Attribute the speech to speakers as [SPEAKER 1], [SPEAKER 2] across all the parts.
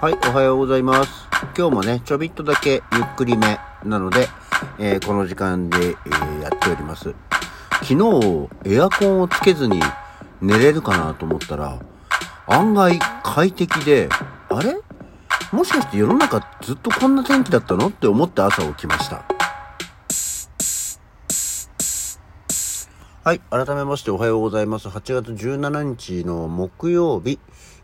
[SPEAKER 1] はい、おはようございます。今日もね、ちょびっとだけゆっくりめなので、えーこの時間で、えーやっております。昨日、エアコンをつけずに寝れるかなと思ったら、案外快適で、あれ？もしかして世の中ずっとこんな天気だったのって思って朝起きました。はい。改めましておはようございます。8月17日の木曜日、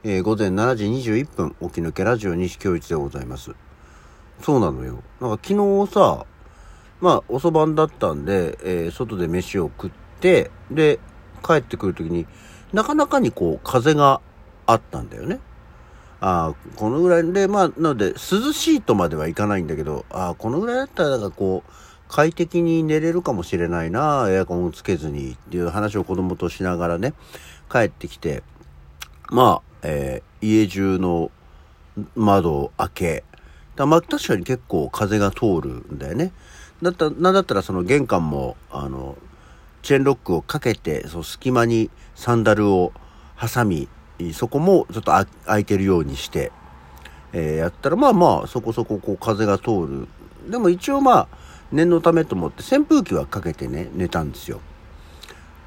[SPEAKER 1] えー午前7時21分、起き抜けラジオ西京一でございます。そうなのよ。なんか昨日さ、まあ遅番だったんで、えー外で飯を食って、で、帰ってくるときになかなかにこう風があったんだよね。ああ、このぐらいで、まあ、なので、涼しいとまではいかないんだけど、ああ、このぐらいだったら、なんかこう、快適に寝れるかもしれないな、エアコンをつけずにっていう話を子供としながらね、帰ってきて、まあ、えー家中の窓を開け、だまあ、確かに結構風が通るんだよね。だった、なんだったらその玄関も、あの、チェーンロックをかけて、その隙間にサンダルを挟み、そこもちょっと開いてるようにして、えーやったら、まあまあ、そこそここう風が通る。でも一応まあ、念のためと思って扇風機はかけてね、寝たんですよ。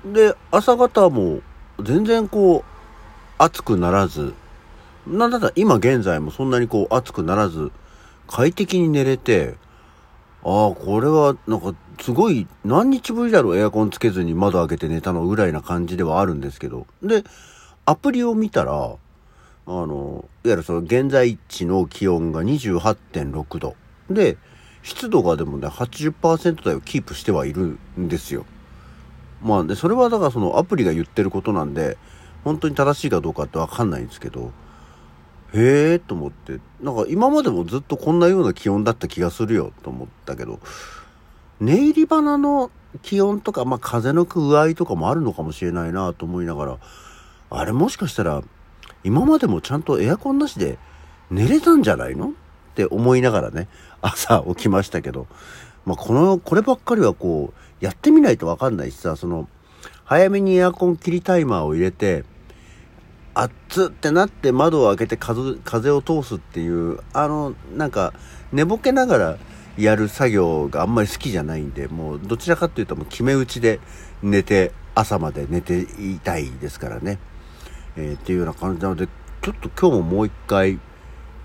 [SPEAKER 1] で、朝方も全然こう、暑くならず、なんだったら今現在もそんなにこう暑くならず、快適に寝れて、ああ、これはなんかすごい何日ぶりだろうエアコンつけずに窓開けて寝たのぐらいな感じではあるんですけど。で、アプリを見たら、あの、いわゆるその現在地の気温が28.6度。で、湿度がでもね、80%台をキープしてはいるんですよ。まあ、で、それはだからそのアプリが言ってることなんで、本当に正しいかどうかってわかんないんですけど、へえと思って、なんか今までもずっとこんなような気温だった気がするよと思ったけど、寝入り花の気温とか、まあ風の具合とかもあるのかもしれないなと思いながら、あれもしかしたら、今までもちゃんとエアコンなしで寝れたんじゃないの？って思いながらね、朝起きましたけど、まあこの、こればっかりはこう、やってみないとわかんないしさ、その、早めにエアコン切りタイマーを入れて、熱っつってなって窓を開けて風風を通すっていう、あの、なんか、寝ぼけながらやる作業があんまり好きじゃないんで、もうどちらかっていうともう決め打ちで寝て、朝まで寝ていたいですからね。えーっていうような感じなので、ちょっと今日ももう一回、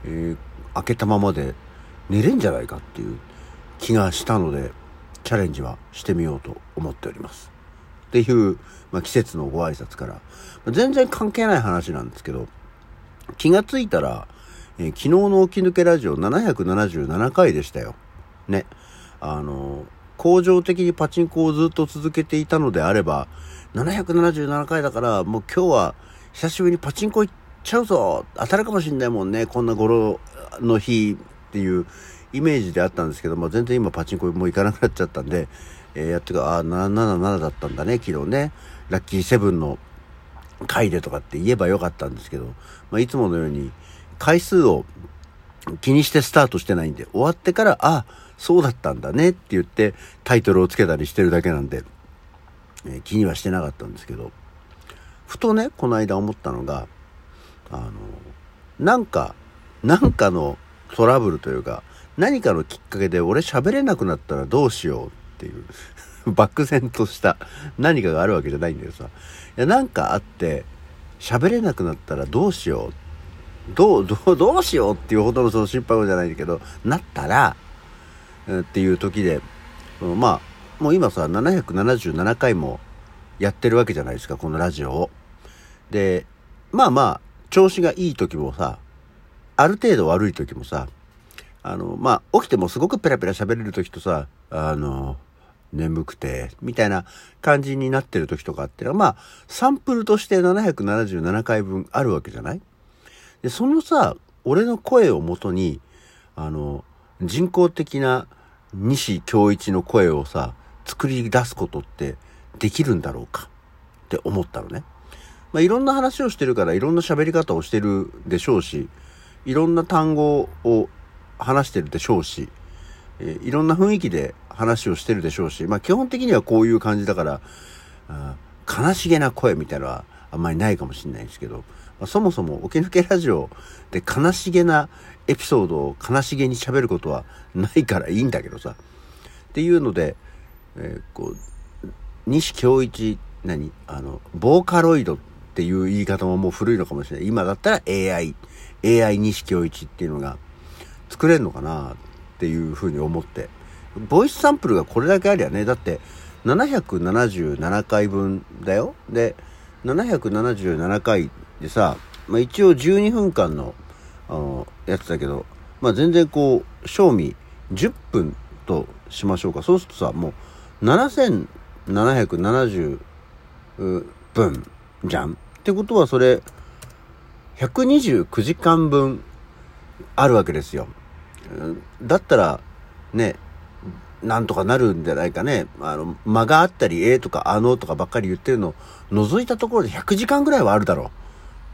[SPEAKER 1] えー開けたままで寝れんじゃないかっていう気がしたので、チャレンジはしてみようと思っております。っていう、まあ、季節のご挨拶から、ま全然関係ない話なんですけど、気がついたら、えー昨日の起き抜けラジオ777回でしたよ。ね。あの、恒常的にパチンコをずっと続けていたのであれば、777回だから、もう今日は久しぶりにパチンコ行っちゃうぞ当たるかもしんないもんね、こんな頃の日っていうイメージであったんですけど、まあ、全然今パチンコもう行かなくなっちゃったんで、えーやってるか、あー、777だったんだね、昨日ね。ラッキーセブンの回でとかって言えばよかったんですけど、まあ、いつものように回数を気にしてスタートしてないんで、終わってから、あ、そうだったんだねって言ってタイトルをつけたりしてるだけなんで、えー気にはしてなかったんですけど、ふとね、この間思ったのが、あの、なんか、なんかのトラブルというか、何かのきっかけで俺喋れなくなったらどうしようていう、漠然とした何かがあるわけじゃないんだけどさ、いや、なんかあって、喋れなくなったらどうしよう。どう、どう、どうしようっていうほどのその心配じゃないんだけど、なったら、っていう時で、まあ、もう今さ、777回もやってるわけじゃないですか、このラジオを。で、まあまあ、調子がいい時もさ、ある程度悪い時もさ、あの、まあ、起きてもすごくペラペラ喋れる時とさ、あの、眠くて、みたいな感じになってる時とかっていうのは、まあ、サンプルとして777回分あるわけじゃない？で、そのさ、俺の声をもとに、あの、人工的な西京一の声をさ、作り出すことってできるんだろうか？って思ったのね。まあ、いろんな話をしてるからいろんな喋り方をしてるでしょうし、いろんな単語を話してるでしょうし、えーいろんな雰囲気で話をしてるでしょうし、まあ基本的にはこういう感じだから、あ悲しげな声みたいなのはあんまりないかもしれないですけど、まあ、そもそも起き抜けラジオで悲しげなエピソードを悲しげに喋ることはないからいいんだけどさ。っていうので、えー、こう、西京一、何あの、ボーカロイドっていう言い方ももう古いのかもしれない。今だったら AI、AI 西京一っていうのが作れるのかなっていうふうに思って。ボイスサンプルがこれだけありゃね、だって777回分だよ。で、777回でさ、まあ、一応12分間の、あの、やつだけど、まあ、全然こう、賞味10分としましょうか。そうするとさ、もう7770分じゃん。ってことはそれ、129時間分あるわけですよ。だったら、ね、なんとかなるんじゃないかね。あの、間があったり、えーとか、あのとかばっかり言ってるのを除いたところで100時間ぐらいはあるだろ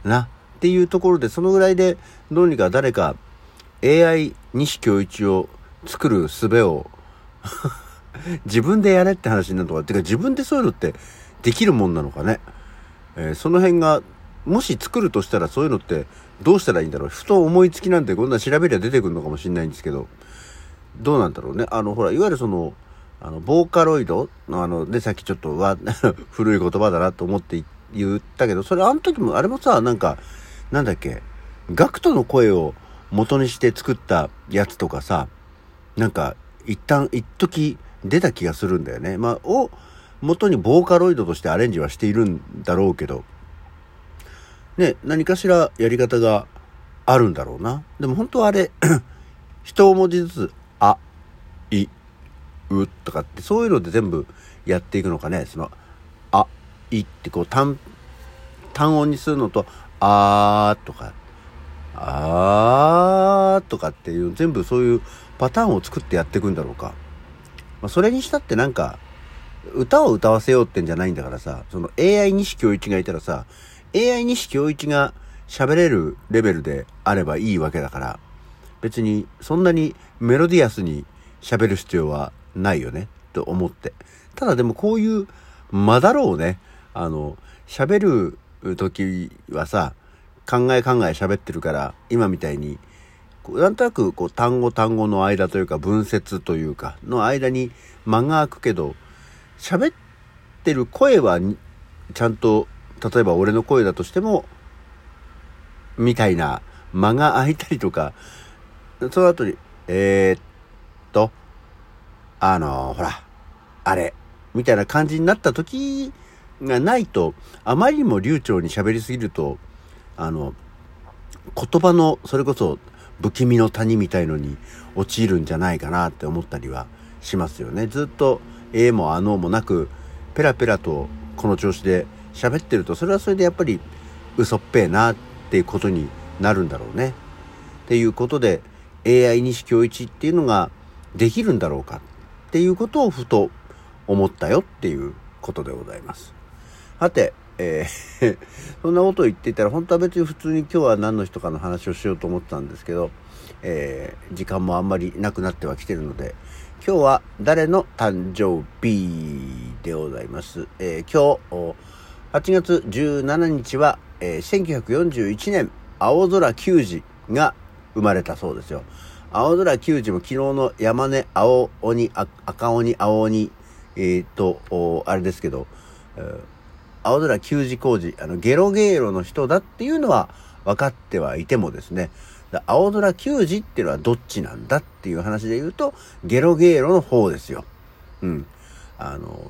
[SPEAKER 1] う。な。っていうところで、そのぐらいで、どうにか誰か AI 西京一を作る術を 自分でやれって話になるのか。てか自分でそういうのってできるもんなのかね。えー、その辺が、もし作るとしたらそういうのってどうしたらいいんだろう。ふと思いつきなんてこんな調べりゃ出てくるのかもしれないんですけど。どうなんだろうね。あの、ほら、いわゆるその、あの、ボーカロイドのあの、で、さっきちょっとわ、古い言葉だなと思って言ったけど、それあの時も、あれもさ、なんか、なんだっけ、ガクトの声を元にして作ったやつとかさ、なんか、一旦、一時出た気がするんだよね。まあ、を元にボーカロイドとしてアレンジはしているんだろうけど、ね、何かしらやり方があるんだろうな。でも本当はあれ、一文字ずつあ、い、うとかって、そういうので全部やっていくのかね。その、あ、いってこう単、単音にするのと、あーとか、あーとかっていう、全部そういうパターンを作ってやっていくんだろうか。まあ、それにしたってなんか、歌を歌わせようってんじゃないんだからさ、その AI 西京一がいたらさ、AI 西京一が喋れるレベルであればいいわけだから、別にそんなにメロディアスに喋る必要はないよね、と思って。ただでもこういうまだろうね、あの、喋る時はさ、考え考え喋ってるから、今みたいに、なんとなくこう単語単語の間というか文節というかの間に間が空くけど、喋ってる声はちゃんと、例えば俺の声だとしても、みたいな間が空いたりとか、その後に、えー、っと、あの、ほら、あれ、みたいな感じになった時がないと、あまりにも流暢に喋りすぎると、あの、言葉の、それこそ不気味の谷みたいのに陥るんじゃないかなって思ったりはしますよね。ずっと、ええもあのもなく、ペラペラとこの調子で喋ってると、それはそれでやっぱり嘘っぺえなっていうことになるんだろうね。っていうことで、AI 西京一っていうのができるんだろうかっていうことをふと思ったよっていうことでございます。さて、えー そんなことを言っていたら本当は別に普通に今日は何の人かの話をしようと思ってたんですけど、えー、時間もあんまりなくなってはきてるので、今日は誰の誕生日でございます。えー、今日、8月17日は、えー、1941年、青空球児が生まれたそうですよ。青空球児も昨日の山根青鬼、赤鬼、青鬼、えー、っと、あれですけど、えー、青空球児工事、あの、ゲロゲーロの人だっていうのは分かってはいてもですね、青空球児っていうのはどっちなんだっていう話で言うと、ゲロゲーロの方ですよ。うん。あの、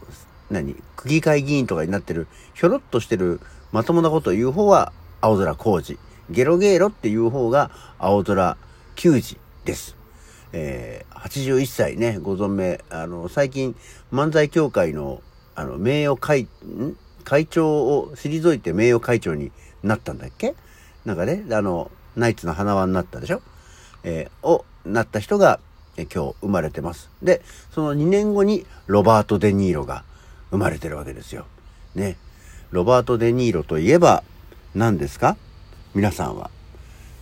[SPEAKER 1] 何区議会議員とかになってる、ひょろっとしてる、まともなことを言う方は青空工事。ゲロゲーロっていう方が青空球児です。えー、81歳ね、ご存命。あの、最近、漫才協会の、あの、名誉会、ん？会長を退いて名誉会長になったんだっけ？なんかね、あの、ナイツの花輪になったでしょ？えー、を、なった人が、え、今日生まれてます。で、その2年後にロバート・デ・ニーロが生まれてるわけですよ。ね。ロバート・デ・ニーロといえば何ですか？皆さんは。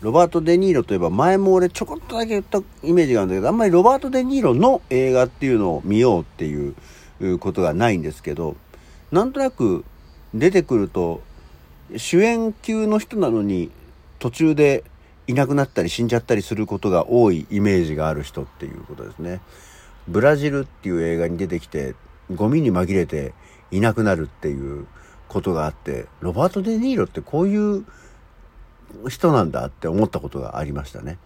[SPEAKER 1] ロバート・デ・ニーロといえば前も俺ちょこっとだけ言ったイメージがあるんだけど、あんまりロバート・デ・ニーロの映画っていうのを見ようっていうことがないんですけど、なんとなく出てくると主演級の人なのに途中でいなくなったり死んじゃったりすることが多いイメージがある人っていうことですね。ブラジルっていう映画に出てきてゴミに紛れていなくなるっていうことがあってロバート・デ・ニーロってこういう人なんだって思ったことがありましたね。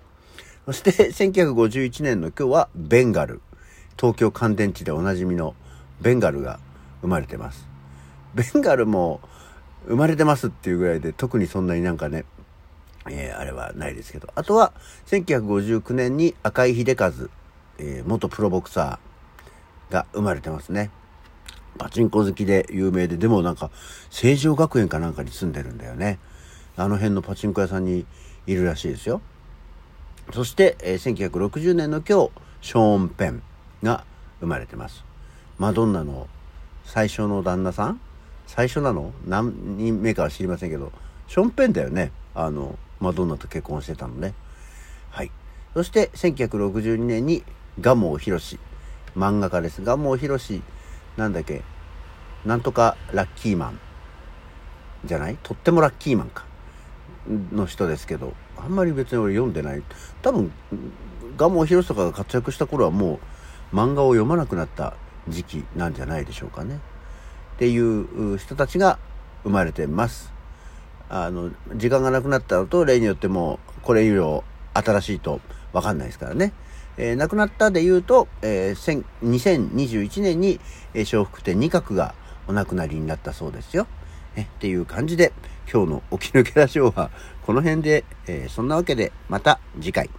[SPEAKER 1] そして1951年の今日はベンガル。東京乾電池でおなじみのベンガルが生まれてます。ベンガルも生まれてますっていうぐらいで特にそんなになんかね、えー、あれはないですけど。あとは1959年に赤井秀和、えー、元プロボクサーが生まれてますね。パチンコ好きで有名で、でもなんか、成城学園かなんかに住んでるんだよね。あの辺のパチンコ屋さんにいるらしいですよ。そして、えー、1960年の今日、ショーン・ペンが生まれてます。マドンナの最初の旦那さん？最初なの？何人目かは知りませんけど、ショーン・ペンだよね。あの、マドンナと結婚してたのね。はい。そして、1962年に、蒲生博漫画家です。蒲生博なんだっけ、なんとかラッキーマンじゃない？とってもラッキーマンか。の人ですけど、あんまり別に俺読んでない。多分、蒲生博とかが活躍した頃はもう漫画を読まなくなった時期なんじゃないでしょうかね。っていう人たちが生まれてます。あの、時間がなくなったのと例によってもこれ以上新しいとわかんないですからね。えー、亡くなったで言うと、えー、2021年に、えー、笑福亭二角がお亡くなりになったそうですよ。えっていう感じで、今日の起き抜けラジオはこの辺で、えー、そんなわけでまた次回。